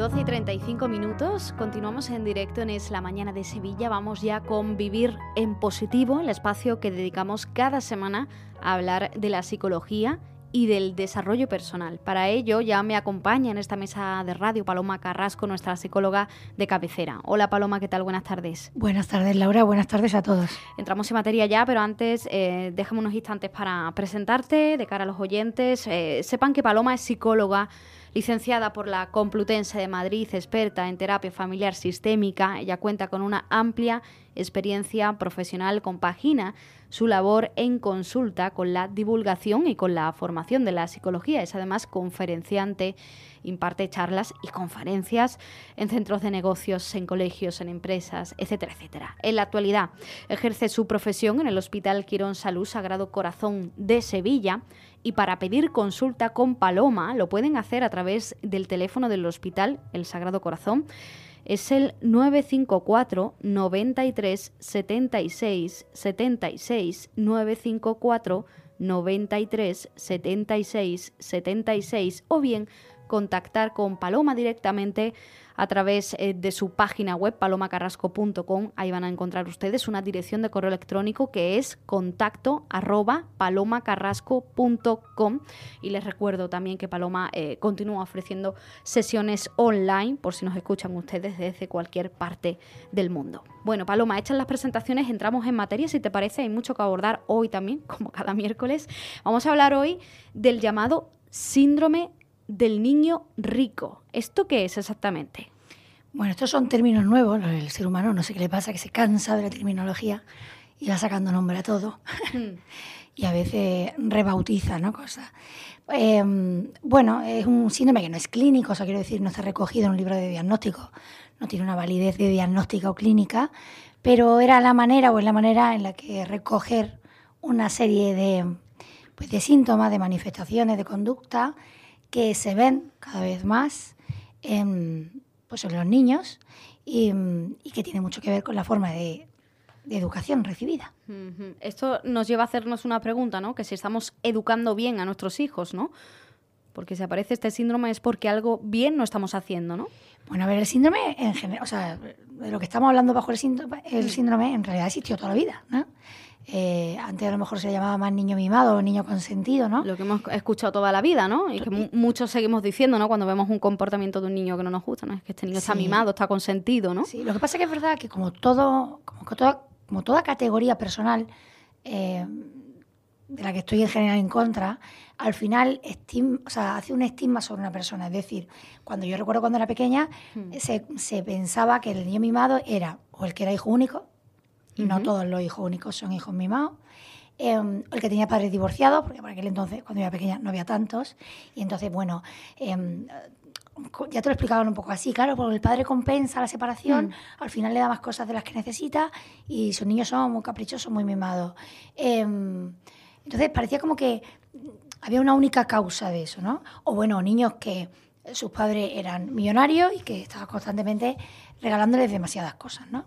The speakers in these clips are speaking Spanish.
12 y 35 minutos, continuamos en directo en Es la Mañana de Sevilla. Vamos ya con Vivir en Positivo, el espacio que dedicamos cada semana a hablar de la psicología y del desarrollo personal. Para ello ya me acompaña en esta mesa de radio Paloma Carrasco, nuestra psicóloga de cabecera. Hola Paloma, ¿qué tal? Buenas tardes. Buenas tardes Laura, buenas tardes a todos. Entramos en materia ya, pero antes eh, déjame unos instantes para presentarte de cara a los oyentes. Eh, sepan que Paloma es psicóloga Licenciada por la Complutense de Madrid, experta en terapia familiar sistémica, ella cuenta con una amplia experiencia profesional, compagina su labor en consulta con la divulgación y con la formación de la psicología. Es además conferenciante, imparte charlas y conferencias en centros de negocios, en colegios, en empresas, etcétera, etcétera. En la actualidad ejerce su profesión en el Hospital Quirón Salud Sagrado Corazón de Sevilla y para pedir consulta con Paloma lo pueden hacer a través del teléfono del Hospital El Sagrado Corazón. Es el 954 93 76 76 954 93 76 76 o bien contactar con Paloma directamente a través eh, de su página web palomacarrasco.com. Ahí van a encontrar ustedes una dirección de correo electrónico que es contacto arroba palomacarrasco.com. Y les recuerdo también que Paloma eh, continúa ofreciendo sesiones online por si nos escuchan ustedes desde cualquier parte del mundo. Bueno, Paloma, hechas las presentaciones, entramos en materia. Si te parece, hay mucho que abordar hoy también, como cada miércoles. Vamos a hablar hoy del llamado síndrome del niño rico. ¿Esto qué es exactamente? Bueno, estos son términos nuevos. El ser humano no sé qué le pasa, que se cansa de la terminología y va sacando nombre a todo. Hmm. y a veces rebautiza ¿no? cosas. Em, bueno, es un síndrome que no es clínico, o sea, quiero decir, no está recogido en un libro de diagnóstico, no tiene una validez de diagnóstica o clínica, pero era la manera o es la manera en la que recoger una serie de, pues, de síntomas, de manifestaciones, de conducta que se ven cada vez más en, pues en los niños y, que tiene mucho que ver con la forma de, educación recibida. Esto nos lleva a hacernos una pregunta, ¿no? Que si estamos educando bien a nuestros hijos, ¿no? Porque si aparece este síndrome es porque algo bien no estamos haciendo, ¿no? Bueno, a ver, el síndrome en general, o sea, de lo que estamos hablando bajo el síndrome, el mm. síndrome en realidad existió toda la vida, ¿no? Eh, antes a lo mejor se llamaba más niño mimado o niño consentido, ¿no? Lo que hemos escuchado toda la vida, ¿no? Y que muchos seguimos diciendo, ¿no? Cuando vemos un comportamiento de un niño que no nos gusta, ¿no? Es que este niño está mimado, está consentido, ¿no? Sí, lo que pasa es que es verdad que como todo, como, toda, como toda categoría personal eh, de la que estoy en general en contra, al final o sea, hace un estigma sobre una persona. Es decir, cuando yo recuerdo cuando era pequeña, hmm. se, se pensaba que el niño mimado era o el que era hijo único, no todos los hijos únicos son hijos mimados. Em, el que tenía padres divorciados, porque por aquel entonces, cuando yo era pequeña, no había tantos. Y entonces, bueno, em, ya te lo explicaban un poco así, claro, porque el padre compensa la separación, mm. al final le da más cosas de las que necesita y sus niños son muy caprichosos, muy mimados. Em, entonces parecía como que había una única causa de eso, ¿no? O bueno, niños que sus padres eran millonarios y que estaban constantemente regalándoles demasiadas cosas, ¿no?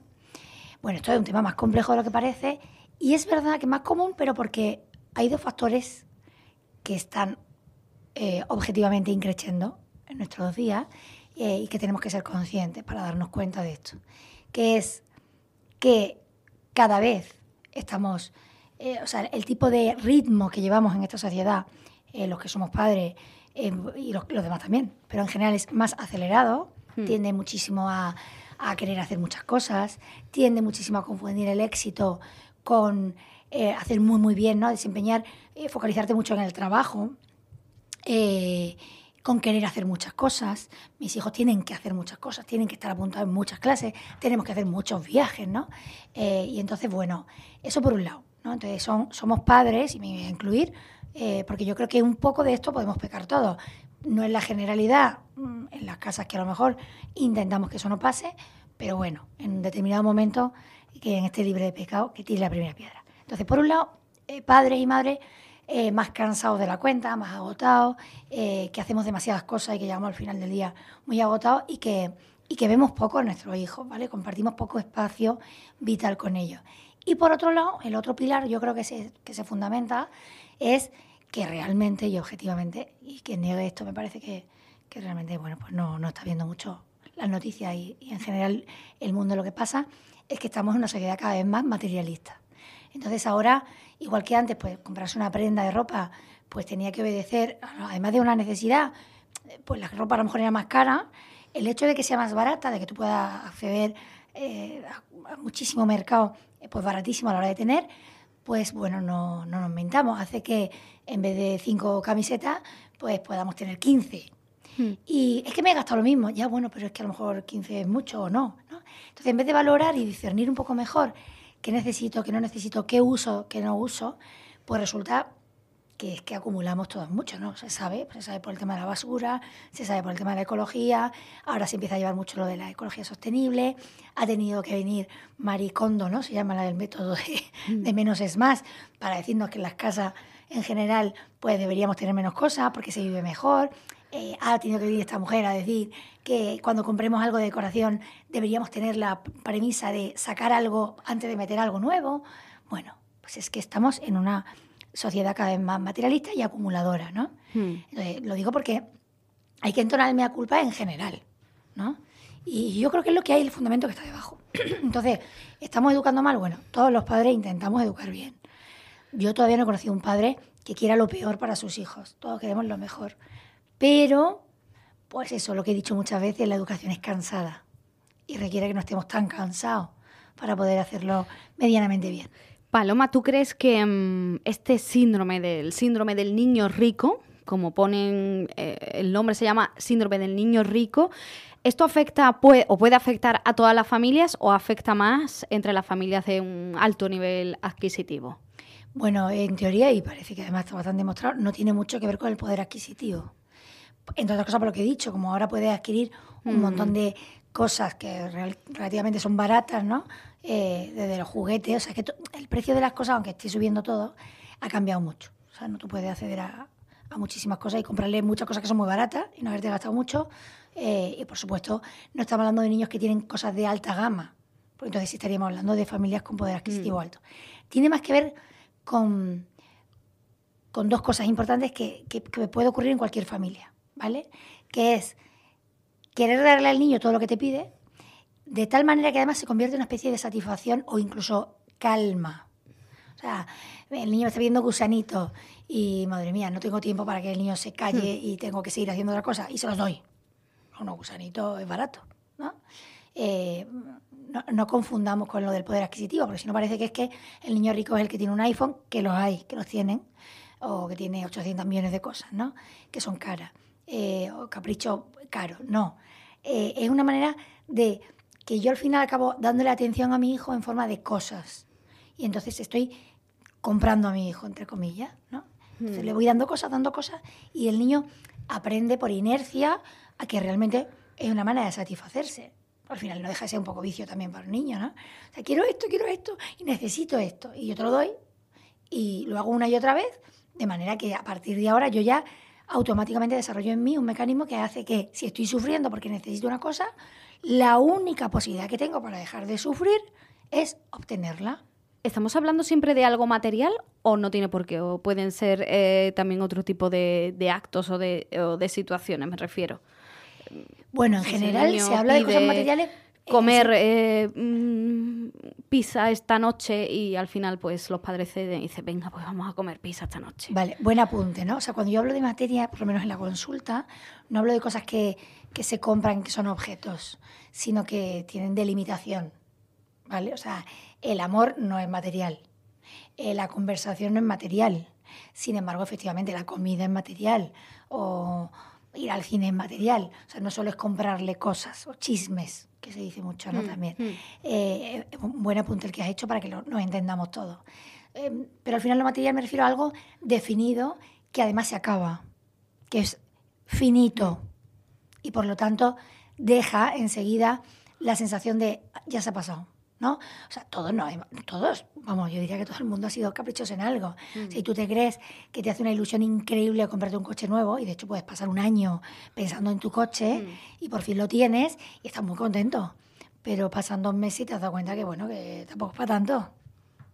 Bueno, esto es un tema más complejo de lo que parece y es verdad que es más común, pero porque hay dos factores que están eh, objetivamente increciendo en nuestros días eh, y que tenemos que ser conscientes para darnos cuenta de esto, que es que cada vez estamos, eh, o sea, el tipo de ritmo que llevamos en esta sociedad, los que somos padres y los, demás también, pero en general es más acelerado, hmm. tiende muchísimo a a querer hacer muchas cosas, tiende muchísimo a confundir el éxito con eh, hacer muy, muy bien, ¿no? desempeñar, eh, focalizarte mucho en el trabajo, eh, con querer hacer muchas cosas. Mis hijos tienen que hacer muchas cosas, tienen que estar apuntados en muchas clases, tenemos que hacer muchos viajes, ¿no? y entonces, bueno, eso por un lado, ¿no? Entonces, son, somos padres, y me voy a incluir, porque yo creo que un poco de esto podemos pecar todos no es la generalidad mm, en las casas que a lo mejor intentamos que eso no pase, pero bueno, en un determinado momento que en este libre de pecado que tire la primera piedra. Entonces, por un lado, eh, padres y madres eh, más cansados de la cuenta, más agotados, eh, que hacemos demasiadas cosas y que llegamos al final del día muy agotados y que, y que vemos poco a nuestros hijos, ¿vale? Compartimos poco espacio vital con ellos. Y por otro lado, el otro pilar, yo creo que se, que se fundamenta, es que realmente y objetivamente, y que niegue esto me parece que, que realmente, bueno, pues no, no está viendo mucho las noticias y, en general el mundo lo que pasa es que estamos en una sociedad cada vez más materialista. Entonces ahora, igual que antes, pues comprarse una prenda de ropa, pues tenía que obedecer, además de una necesidad, pues la ropa a lo mejor era más cara, el hecho de que sea más barata, de que tú puedas acceder eh, a, muchísimo mercado, eh, pues baratísimo a la hora de tener, pues bueno, no, no nos mentamos, hace que en vez de cinco camisetas, pues podamos tener 15. Hmm. Y es que me he gastado lo mismo, ya bueno, pero es que a lo mejor 15 es mucho o no, no. Entonces, en vez de valorar y discernir un poco mejor qué necesito, qué no necesito, qué uso, qué no uso, pues resulta que es que acumulamos todos mucho, ¿no? Se sabe, se sabe por el tema de la basura, se sabe por el tema de la ecología, ahora se empieza a llevar mucho lo de la ecología sostenible, ha tenido que venir Maricondo, ¿no? Se llama la del método de, mm. menos es más, para decirnos que en las casas en general pues deberíamos tener menos cosas porque se vive mejor. Eh, ha tenido que venir esta mujer a decir que cuando compremos algo de decoración deberíamos tener la premisa de sacar algo antes de meter algo nuevo. Bueno, pues es que estamos en una sociedad cada vez más materialista y acumuladora, ¿no? Hmm. lo digo porque hay que entonarme a culpa en general, ¿no? Y yo creo que es lo que hay, el fundamento que está debajo. Entonces, ¿estamos educando mal? Bueno, todos los padres intentamos educar bien. Yo todavía no he conocido un padre que quiera lo peor para sus hijos. Todos queremos lo mejor. Pero, pues eso, lo que he dicho muchas veces, la educación es cansada y requiere que no estemos tan cansados para poder hacerlo medianamente bien. Paloma, ¿tú crees que mm, este síndrome del síndrome del niño rico, como ponen eh, el nombre se llama síndrome del niño rico, esto afecta puede, o puede afectar a todas las familias o afecta más entre las familias de un alto nivel adquisitivo? Bueno, en teoría, y parece que además está bastante demostrado, no tiene mucho que ver con el poder adquisitivo. Entre otras cosas por lo que he dicho, como ahora puedes adquirir un montón mm. de cosas que relativamente son baratas, ¿no? Eh, desde los juguetes, o sea, que el precio de las cosas, aunque esté subiendo todo, ha cambiado mucho. O sea, no tú puedes acceder a, muchísimas cosas y comprarle muchas cosas que son muy baratas y no haberte gastado mucho. Eh, y por supuesto, no estamos hablando de niños que tienen cosas de alta gama, porque entonces estaríamos hablando de familias con poder adquisitivo mm. alto. Tiene más que ver con, con dos cosas importantes que, que, que puede ocurrir en cualquier familia, ¿vale? Que es querer darle al niño todo lo que te pide, de tal manera que además se convierte en una especie de satisfacción o incluso calma. O sea, el niño me está pidiendo gusanito y, madre mía, no tengo tiempo para que el niño se calle hmm. y tengo que seguir haciendo otra cosa y se los doy. Uno, gusanito es barato, ¿no? Eh, no, no, confundamos con lo del poder adquisitivo, porque si no parece que es que el niño rico es el que tiene un iPhone, que los hay, que los tienen, o que tiene 800 millones de cosas, ¿no? Que son caras, eh, o capricho caro, no. Eh, es una manera de que yo al final acabo dándole atención a mi hijo en forma de cosas. Y entonces estoy comprando a mi hijo, entre comillas, ¿no? Entonces hmm. le voy dando cosas, dando cosas, y el niño aprende por inercia a que realmente es una manera de satisfacerse. Al final no deja de ser un poco vicio también para el niño, ¿no? O sea, quiero esto, quiero esto, y necesito esto. Y yo te lo doy, y lo hago una y otra vez, de manera que a partir de ahora yo ya automáticamente desarrollo en mí un mecanismo que hace que si estoy sufriendo porque necesito una cosa, la única posibilidad que tengo para dejar de sufrir es obtenerla. ¿Estamos hablando siempre de algo material o no tiene por qué? ¿O pueden ser eh, también otro tipo de, actos o de, o de, situaciones, me refiero? Bueno, en general se habla de cosas materiales comer eh, mm, pizza esta noche y al final pues los padres ceden y dicen, venga, pues vamos a comer pizza esta noche. Vale, buen apunte, ¿no? O sea, cuando yo hablo de materia, por lo menos en la consulta, no hablo de cosas que, que se compran, que son objetos, sino que tienen delimitación, ¿vale? O sea, el amor no es material, eh, la conversación no es material, sin embargo, efectivamente, la comida es material o ir al cine es material, o sea, no solo es comprarle cosas o chismes, que se dice mucho, ¿no? Mm, También. Mm. Eh, un buen apunte el que has hecho para que lo, nos entendamos todos. Eh, pero al final lo material me refiero a algo definido que además se acaba, que es finito y por lo tanto deja enseguida la sensación de ya se ha pasado. ¿No? O sea, todos no, todos, vamos, yo diría que todo el mundo ha sido caprichoso en algo. Mm. Si tú te crees que te hace una ilusión increíble comprarte un coche nuevo, y de hecho puedes pasar un año pensando en tu coche mm. y por fin lo tienes y estás muy contento. Pero pasan dos meses y te has dado cuenta que, bueno, que tampoco es para tanto.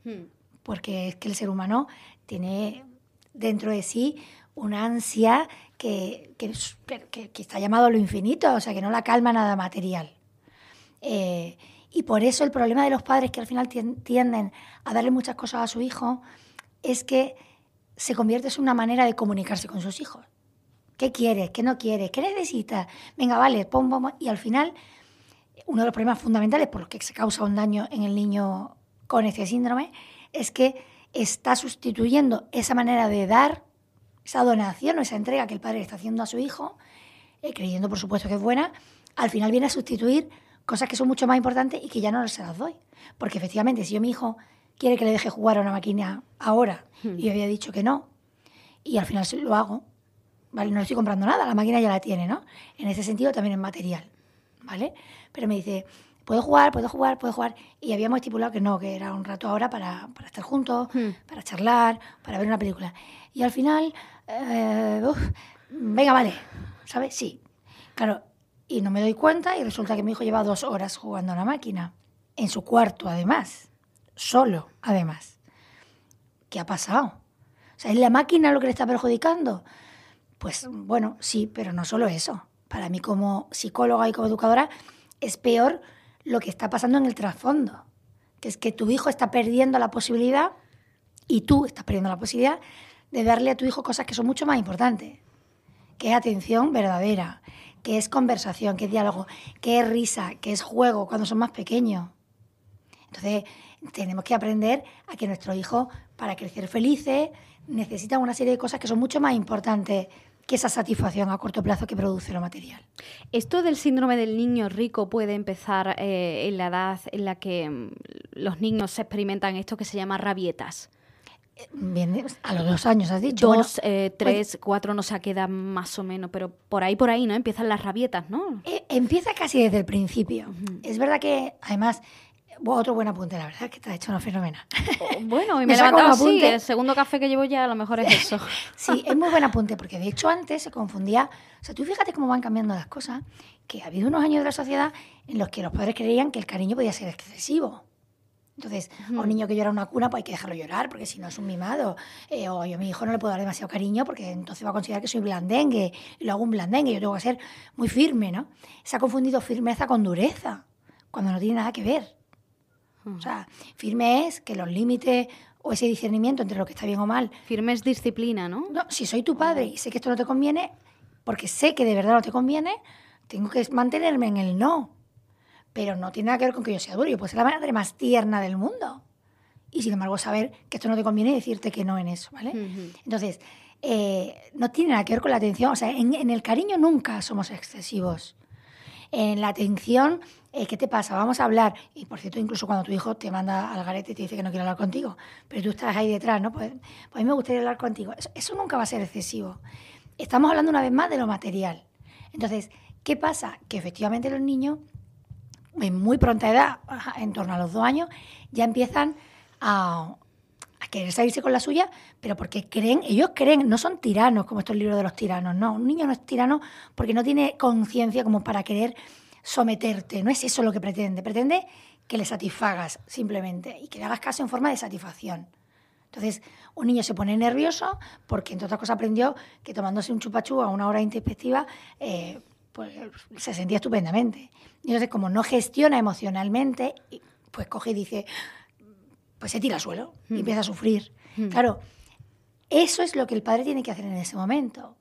Mm. Porque es que el ser humano tiene dentro de sí una ansia que, que, está llamado a lo infinito, o sea, que no la calma nada material. Eh, y por eso el problema de los padres que al final tienden a darle muchas cosas a su hijo es que se convierte en una manera de comunicarse con sus hijos. ¿Qué quieres? ¿Qué no quieres? ¿Qué necesitas? Venga, vale, pum, pum. Y al final, uno de los problemas fundamentales por los que se causa un daño en el niño con este síndrome es que está sustituyendo esa manera de dar, esa donación o esa entrega que el padre está haciendo a su hijo, eh, creyendo por supuesto que es buena, al final viene a sustituir cosas que son mucho más importantes y que ya no se las doy. Porque efectivamente, si yo mi hijo quiere que le deje jugar a una máquina ahora hmm. y yo había dicho que no, y al final lo hago, ¿vale? No le estoy comprando nada, la máquina ya la tiene, ¿no? En ese sentido también es material, ¿vale? Pero me dice, puedo jugar, puedo jugar, puedo jugar. Y habíamos estipulado que no, que era un rato ahora para, para estar juntos, hmm. para charlar, para ver una película. Y al final, eh, venga, vale, ¿sabes? Sí. Claro, y no me doy cuenta y resulta que mi hijo lleva dos horas jugando a la máquina, en su cuarto además, solo además. ¿Qué ha pasado? ¿es la máquina lo que le está perjudicando? Pues bueno, sí, pero no solo eso. Para mí como psicóloga y como educadora es peor lo que está pasando en el trasfondo, que es que tu hijo está perdiendo la posibilidad y tú estás perdiendo la posibilidad de darle a tu hijo cosas que son mucho más importantes, que es atención verdadera, que es conversación, que es diálogo, que es risa, que es juego cuando son más pequeños. Entonces, tenemos que aprender a que nuestro hijo, para crecer felices, necesita una serie de cosas que son mucho más importantes que esa satisfacción a corto plazo que produce lo material. ¿Esto del síndrome del niño rico puede empezar eh, en la edad en la que mm, los niños experimentan esto que se llama rabietas? Bien, a los dos años has dicho. Dos, eh, tres, cuatro, no sé a qué edad más o menos, pero por ahí, por ahí, ¿no? Empiezan las rabietas, ¿no? Eh, empieza casi desde el principio. Es verdad que, además, otro buen apunte, la verdad, que te ha hecho una fenómena. Oh, bueno, y me, he levantado así, el segundo café que llevo ya a lo mejor es eso. sí, es muy buen apunte, porque de hecho antes se confundía, o sea, tú fíjate cómo van cambiando las cosas, que ha habido unos años de la sociedad en los que los padres creían que el cariño podía ser excesivo. Entonces, a un niño que llora en una cuna, pues hay que dejarlo llorar, porque si no es un mimado. Eh, o yo a mi hijo no le puedo dar demasiado cariño, porque entonces va a considerar que soy blandengue, y lo hago un blandengue, yo tengo que ser muy firme, ¿no? Se ha confundido firmeza con dureza, cuando no tiene nada que ver. O sea, firme es que los límites o ese discernimiento entre lo que está bien o mal. Firme es disciplina, ¿no? No, si soy tu padre y sé que esto no te conviene, porque sé que de verdad no te conviene, tengo que mantenerme en el no pero no tiene nada que ver con que yo sea duro. Yo puedo ser la madre más tierna del mundo. Y sin embargo, saber que esto no te conviene y decirte que no en eso, ¿vale? Entonces, eh, no tiene nada que ver con la atención. O sea, en, el cariño nunca somos excesivos. En la atención, eh, ¿qué te pasa? Vamos a hablar. Y por cierto, incluso cuando tu hijo te manda al garete y te dice que no quiere hablar contigo, pero tú estás ahí detrás, ¿no? Pues, pues a mí me gustaría hablar contigo. eso nunca va a ser excesivo. Estamos hablando una vez más de lo material. Entonces, ¿qué pasa? Que efectivamente los niños en muy pronta edad, en torno a los dos años, ya empiezan a, querer salirse con la suya, pero porque creen, ellos creen, no son tiranos como estos libros de los tiranos, no, un niño no es tirano porque no tiene conciencia como para querer someterte, no es eso lo que pretende, pretende que le satisfagas simplemente y que le hagas caso en forma de satisfacción. Entonces, un niño se pone nervioso porque, entre otras cosas, aprendió que tomándose un chupachú a una hora introspectiva eh, pues se sentía estupendamente. Y entonces, como no gestiona emocionalmente, pues coge y dice, pues se tira al suelo y mm. empieza a sufrir. Mm. Claro, eso es lo que el padre tiene que hacer en ese momento.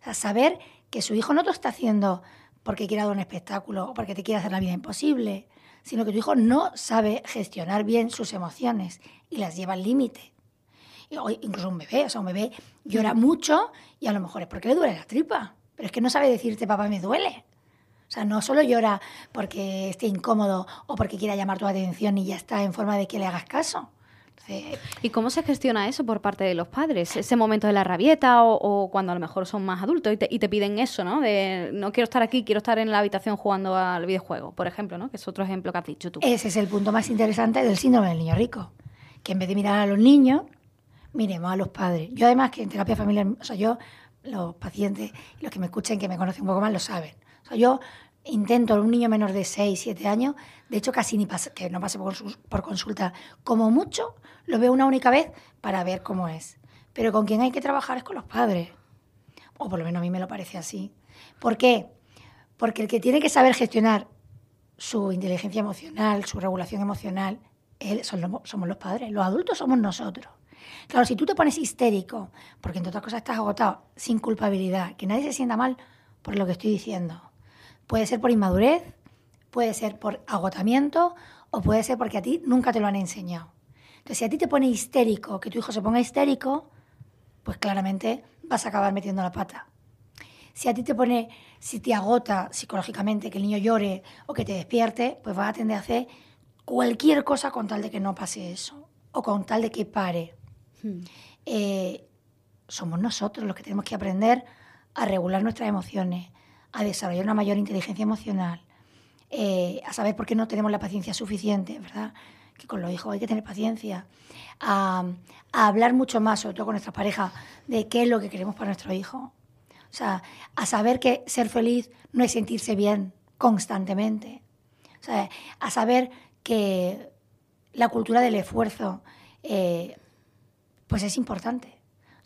O sea, saber que su hijo no te está haciendo porque quiera dar un espectáculo o porque te quiere hacer la vida imposible, sino que tu hijo no sabe gestionar bien sus emociones y las lleva al límite. Incluso un bebé, o sea, un bebé llora mucho y a lo mejor es porque le duele la tripa. Pero es que no sabe decirte, papá, me duele. O sea, no solo llora porque esté incómodo o porque quiera llamar tu atención y ya está en forma de que le hagas caso. ¿Y cómo se gestiona eso por parte de los padres? Ese momento de la rabieta o, cuando a lo mejor son más adultos y te, y te, piden eso, ¿no? De no quiero estar aquí, quiero estar en la habitación jugando al videojuego, por ejemplo, ¿no? Que es otro ejemplo que has dicho tú. Ese es el punto más interesante del síndrome del niño rico. Que en vez de mirar a los niños, miremos a los padres. Yo además que en terapia familiar, o sea, yo los pacientes, los que me escuchen, que me conocen un poco más, lo saben. Yo intento un niño menor de 6, 7 años, de hecho casi ni pasa, que no pase por, consulta, como mucho, lo veo una única vez para ver cómo es. Pero con quien hay que trabajar es con los padres. o por lo menos a mí me lo parece así. ¿Por qué? Porque el que tiene que saber gestionar su inteligencia emocional, su regulación emocional, él, somos los padres, los adultos somos nosotros. Claro, si tú te pones histérico, porque entre otras cosas estás agotado, sin culpabilidad, que nadie se sienta mal por lo que estoy diciendo. Puede ser por inmadurez, puede ser por agotamiento o puede ser porque a ti nunca te lo han enseñado. Entonces, si a ti te pone histérico, que tu hijo se ponga histérico, pues claramente vas a acabar metiendo la pata. Si a ti te pone, si te agota psicológicamente que el niño llore o que te despierte, pues vas a tender a hacer cualquier cosa con tal de que no pase eso o con tal de que pare. Hmm. Eh, somos nosotros los que tenemos que aprender a regular nuestras emociones, a desarrollar una mayor inteligencia emocional, eh, a saber por qué no tenemos la paciencia suficiente, ¿verdad? Que con los hijos hay que tener paciencia, a, hablar mucho más, sobre todo con nuestra pareja, de qué es lo que queremos para nuestro hijo. O sea, a saber que ser feliz no es sentirse bien constantemente. O sea, a saber que la cultura del esfuerzo eh, pues es importante.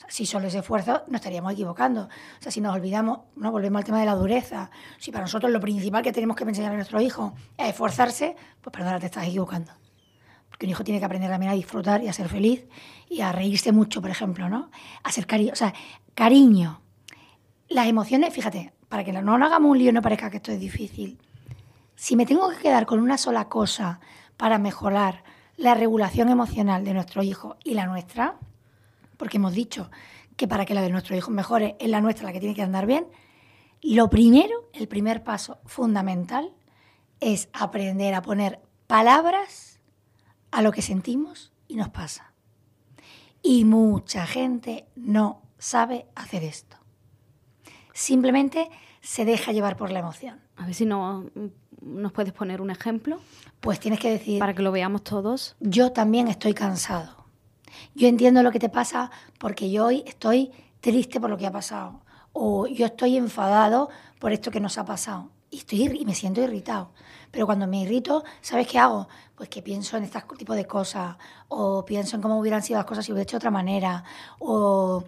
si solo es esfuerzo, nos estaríamos equivocando. O sea, si nos olvidamos, no volvemos al tema de la dureza. Si para nosotros lo principal que tenemos que enseñar a nuestro hijo es esforzarse, pues perdona, te estás equivocando. Porque un hijo tiene que aprender también a disfrutar y a ser feliz y a reírse mucho, por ejemplo, ¿no? A ser cariño. O sea, cariño. Las emociones, fíjate, para que no, no hagamos un lío y no parezca que esto es difícil. Si me tengo que quedar con una sola cosa para mejorar la regulación emocional de nuestro hijo y la nuestra, porque hemos dicho que para que la de nuestro hijo mejore es la nuestra la que tiene que andar bien, lo primero, el primer paso fundamental es aprender a poner palabras a lo que sentimos y nos pasa. Y mucha gente no sabe hacer esto. Simplemente se deja llevar por la emoción. A ver si no nos puedes poner un ejemplo. Pues tienes que decir... Para que lo veamos todos. Yo también estoy cansado. Yo entiendo lo que te pasa porque yo hoy estoy triste por lo que ha pasado. O yo estoy enfadado por esto que nos ha pasado. Y, estoy, y me siento irritado. Pero cuando me irrito, ¿sabes qué hago? Pues que pienso en este tipo de cosas. O pienso en cómo hubieran sido las cosas si hubiera hecho de otra manera. O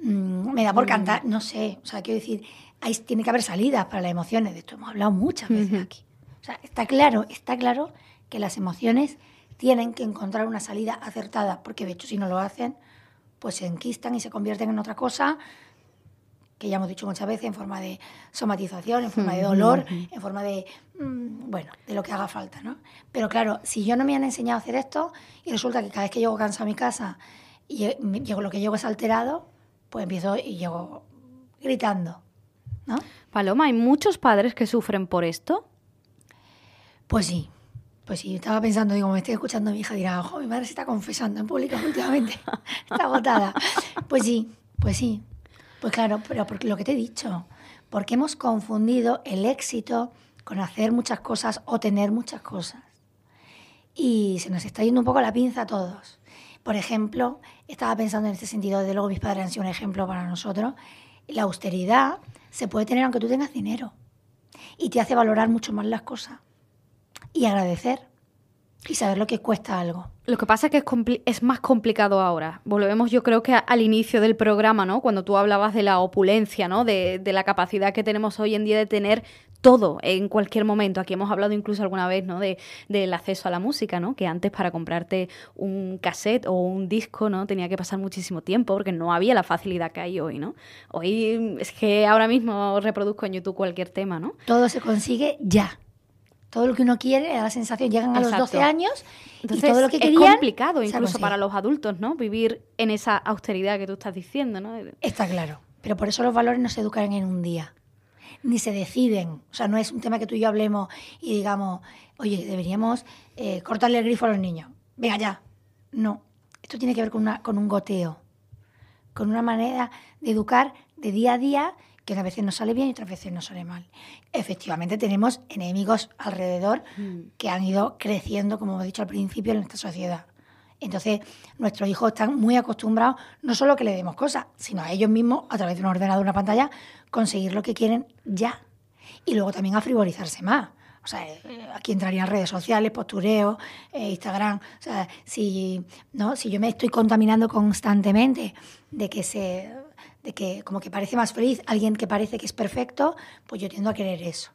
mm, me da por mm. cantar. No sé. O sea, quiero decir, ahí tiene que haber salidas para las emociones. De esto hemos hablado muchas veces aquí. O sea, está claro, está claro que las emociones tienen que encontrar una salida acertada, porque de hecho si no lo hacen, pues se enquistan y se convierten en otra cosa que ya hemos dicho muchas veces, en forma de somatización, en forma de dolor, en forma de, mm, bueno, de lo que haga falta, ¿no? Pero claro, si yo no me han enseñado a hacer esto y resulta que cada vez que llego cansado a mi casa y llego, lo que llego es alterado, pues empiezo y llego gritando, ¿no? Paloma, ¿hay muchos padres que sufren por esto? Pues sí, pues sí, estaba pensando, digo, me estoy escuchando mi hija, dirá, ojo, mi madre se está confesando en público últimamente, está agotada. Pues sí, pues sí. Pues claro, pero porque lo que te he dicho, porque hemos confundido el éxito con hacer muchas cosas o tener muchas cosas. Y se nos está yendo un poco la pinza a todos. Por ejemplo, estaba pensando en este sentido, desde luego mis padres han sido un ejemplo para nosotros, la austeridad se puede tener aunque tú tengas dinero y te hace valorar mucho más las cosas y agradecer y saber lo que cuesta algo. Lo que pasa es que es, es, más complicado ahora. Volvemos yo creo que al inicio del programa, ¿no? Cuando tú hablabas de la opulencia, ¿no? De, de, la capacidad que tenemos hoy en día de tener todo en cualquier momento. Aquí hemos hablado incluso alguna vez, ¿no? De, del acceso a la música, ¿no? Que antes para comprarte un cassette o un disco, ¿no? Tenía que pasar muchísimo tiempo porque no había la facilidad que hay hoy, ¿no? Hoy es que ahora mismo reproduzco en YouTube cualquier tema, ¿no? Todo se consigue ya todo lo que uno quiere, da la sensación, llegan a los 12 años y todo lo que querían... Es complicado incluso para los adultos, ¿no? Vivir en esa austeridad que tú estás diciendo, ¿no? Está claro, pero por eso los valores no se educan en un día, ni se deciden. O sea, no es un tema que tú y yo hablemos y digamos, oye, deberíamos eh, cortarle el grifo a los niños. Venga, ya. No, esto tiene que ver con, una, con un goteo, con una manera de educar de día a día que a veces nos sale bien y otras veces nos sale mal. Efectivamente, tenemos enemigos alrededor mm. que han ido creciendo, como hemos dicho al principio, en esta sociedad. Entonces, nuestros hijos están muy acostumbrados no solo a que le demos cosas, sino a ellos mismos, a través de un ordenador, una pantalla, conseguir lo que quieren ya. Y luego también a frivolizarse más. O sea, eh, aquí entrarían redes sociales, postureo, eh, Instagram. O sea, si, ¿no? si yo me estoy contaminando constantemente de que se de que como que parece más feliz alguien que parece que es perfecto, pues yo tiendo a querer eso.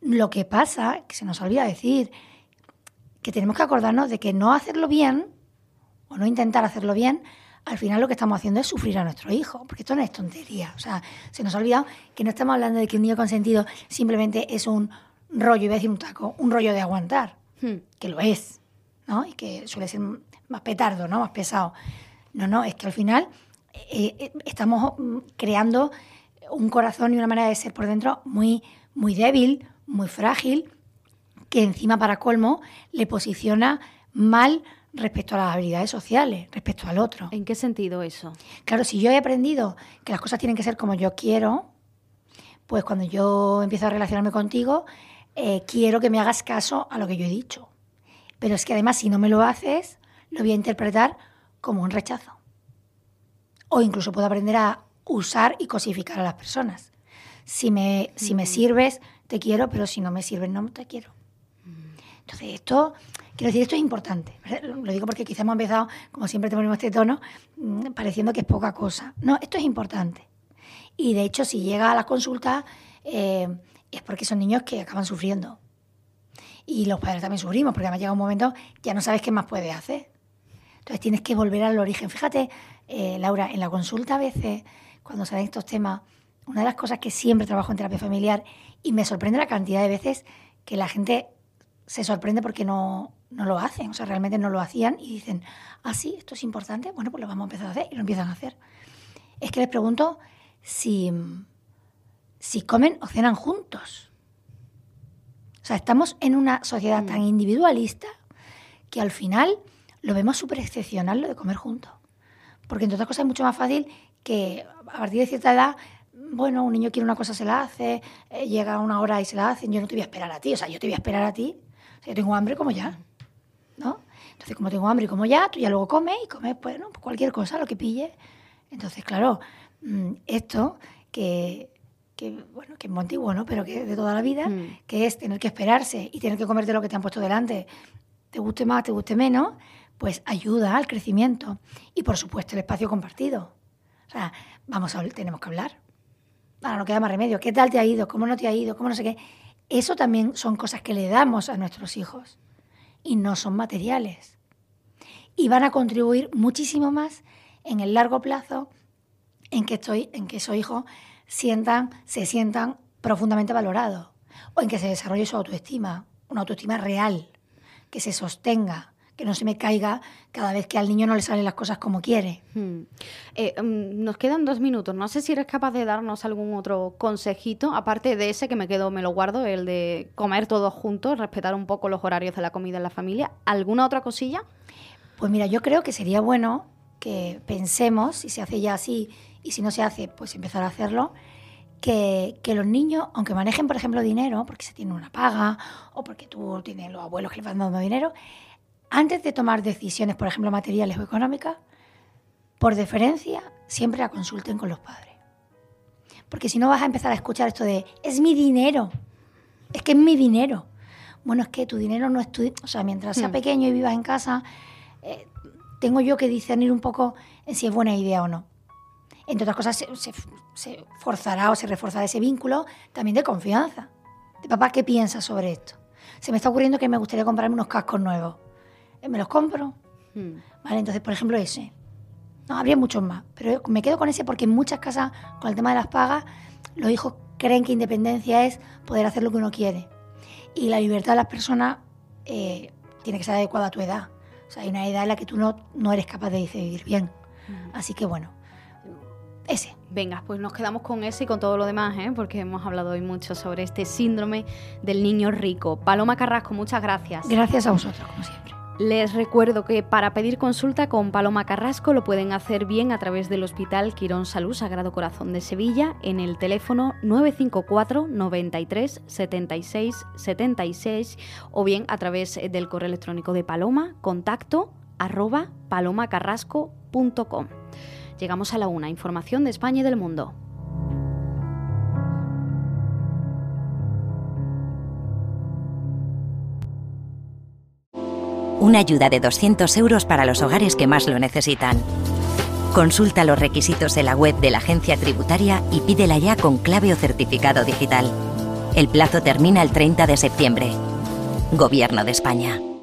Lo que pasa, que se nos olvida decir, que tenemos que acordarnos de que no hacerlo bien o no intentar hacerlo bien, al final lo que estamos haciendo es sufrir a nuestro hijo, porque esto no es tontería. O sea, se nos ha olvidado que no estamos hablando de que un niño consentido simplemente es un rollo, iba a decir un taco, un rollo de aguantar, hmm. que lo es, ¿no? Y que suele ser más petardo, ¿no? Más pesado. No, no, es que al final eh, eh, estamos mm, creando un corazón y una manera de ser por dentro muy, muy débil, muy frágil, que encima para colmo le posiciona mal respecto a las habilidades sociales, respecto al otro. ¿En qué sentido eso? Claro, si yo he aprendido que las cosas tienen que ser como yo quiero, pues cuando yo empiezo a relacionarme contigo, eh, quiero que me hagas caso a lo que yo he dicho. Pero es que además si no me lo haces, lo voy a interpretar como un rechazo. O incluso puedo aprender a usar y cosificar a las personas. Si me, si me sirves, te quiero, pero si no me sirves, no te quiero. Entonces, esto, quiero decir, esto es importante. Lo digo porque quizá hemos empezado, como siempre te ponemos este tono, mm, pareciendo que es poca cosa. No, esto es importante. Y de hecho, si llega a la consulta, eh, es porque son niños que acaban sufriendo. Y los padres también sufrimos, porque además llega un momento que ya no sabes qué más puedes hacer. Entonces tienes que volver al origen. Fíjate, eh, Laura, en la consulta a veces, cuando salen estos temas, una de las cosas que siempre trabajo en terapia familiar y me sorprende la cantidad de veces que la gente se sorprende porque no, no lo hacen, o sea, realmente no lo hacían y dicen, ah, sí, esto es importante, bueno, pues lo vamos a empezar a hacer y lo empiezan a hacer. Es que les pregunto si, si comen o cenan juntos. O sea, estamos en una sociedad tan mm. individualista que al final lo vemos súper excepcional lo de comer juntos. Porque entre otras cosas es mucho más fácil que a partir de cierta edad bueno, un niño quiere una cosa, se la hace, eh, llega una hora y se la hacen, yo no te voy a esperar a ti, o sea, yo te voy a esperar a ti yo tengo hambre como ya, ¿no? Entonces, como tengo hambre como ya, tú ya luego comes y comes, pues, ¿no? cualquier cosa, lo que pille. Entonces, claro, mm, esto que, que, bueno, que es muy antiguo, ¿no? Pero que de toda la vida, mm. que es tener que esperarse y tener que comerte lo que te han puesto delante, te guste más, te guste menos, pues ayuda al crecimiento. Y, por supuesto, el espacio compartido. O sea, vamos a tenemos que hablar. Ahora no queda más remedio. ¿Qué tal te ha ido? ¿Cómo no te ha ido? ¿Cómo no sé qué? Eso también son cosas que le damos a nuestros hijos y no son materiales. Y van a contribuir muchísimo más en el largo plazo en que, estoy, en que esos hijos sientan, se sientan profundamente valorados o en que se desarrolle su autoestima, una autoestima real, que se sostenga, que no se me caiga cada vez que al niño no le salen las cosas como quiere. Hmm. Eh, mm, nos quedan dos minutos. No sé si eres capaz de darnos algún otro consejito, aparte de ese que me quedo, me lo guardo, el de comer todos juntos, respetar un poco los horarios de la comida en la familia. ¿Alguna otra cosilla? Pues mira, yo creo que sería bueno que pensemos, si se hace ya así y si no se hace, pues empezar a hacerlo, que, que, los niños, aunque manejen, por ejemplo, dinero, porque se tiene una paga o porque tú tienes los abuelos que les van dando dinero, antes de tomar decisiones, por ejemplo, materiales o económicas, por deferencia, siempre la consulten con los padres. Porque si no vas a empezar a escuchar esto de, es mi dinero, es que es mi dinero. Bueno, es que tu dinero no es tu... O sea, mientras sea hmm. pequeño y vivas en casa, eh, tengo yo que discernir un poco en si es buena idea o no. Entre otras cosas, se, se forzará o se reforzará ese vínculo también de confianza. De papá, ¿qué piensas sobre esto? Se me está ocurriendo que me gustaría comprarme unos cascos nuevos. Eh, me los compro. Hmm. Vale, entonces, por ejemplo, ese. No, habría muchos más, pero me quedo con ese porque en muchas casas, con el tema de las pagas, los hijos creen que independencia es poder hacer lo que uno quiere. Y la libertad de las personas eh, tiene que ser adecuada a tu edad. O sea, hay una edad en la que tú no, no eres capaz de decidir bien. Hmm. Así que bueno, ese. Venga, pues nos quedamos con ese y con todo lo demás, ¿eh? porque hemos hablado hoy mucho sobre este síndrome del niño rico. Paloma Carrasco, muchas gracias. Gracias a vosotros, como siempre. Les recuerdo que para pedir consulta con Paloma Carrasco lo pueden hacer bien a través del Hospital Quirón Salud Sagrado Corazón de Sevilla en el teléfono 954 93 76 76 o bien a través del correo electrónico de Paloma, contacto arroba palomacarrasco.com. Llegamos a la una, información de España y del mundo. Una ayuda de 200 euros para los hogares que más lo necesitan. Consulta los requisitos en la web de la agencia tributaria y pídela ya con clave o certificado digital. El plazo termina el 30 de septiembre. Gobierno de España.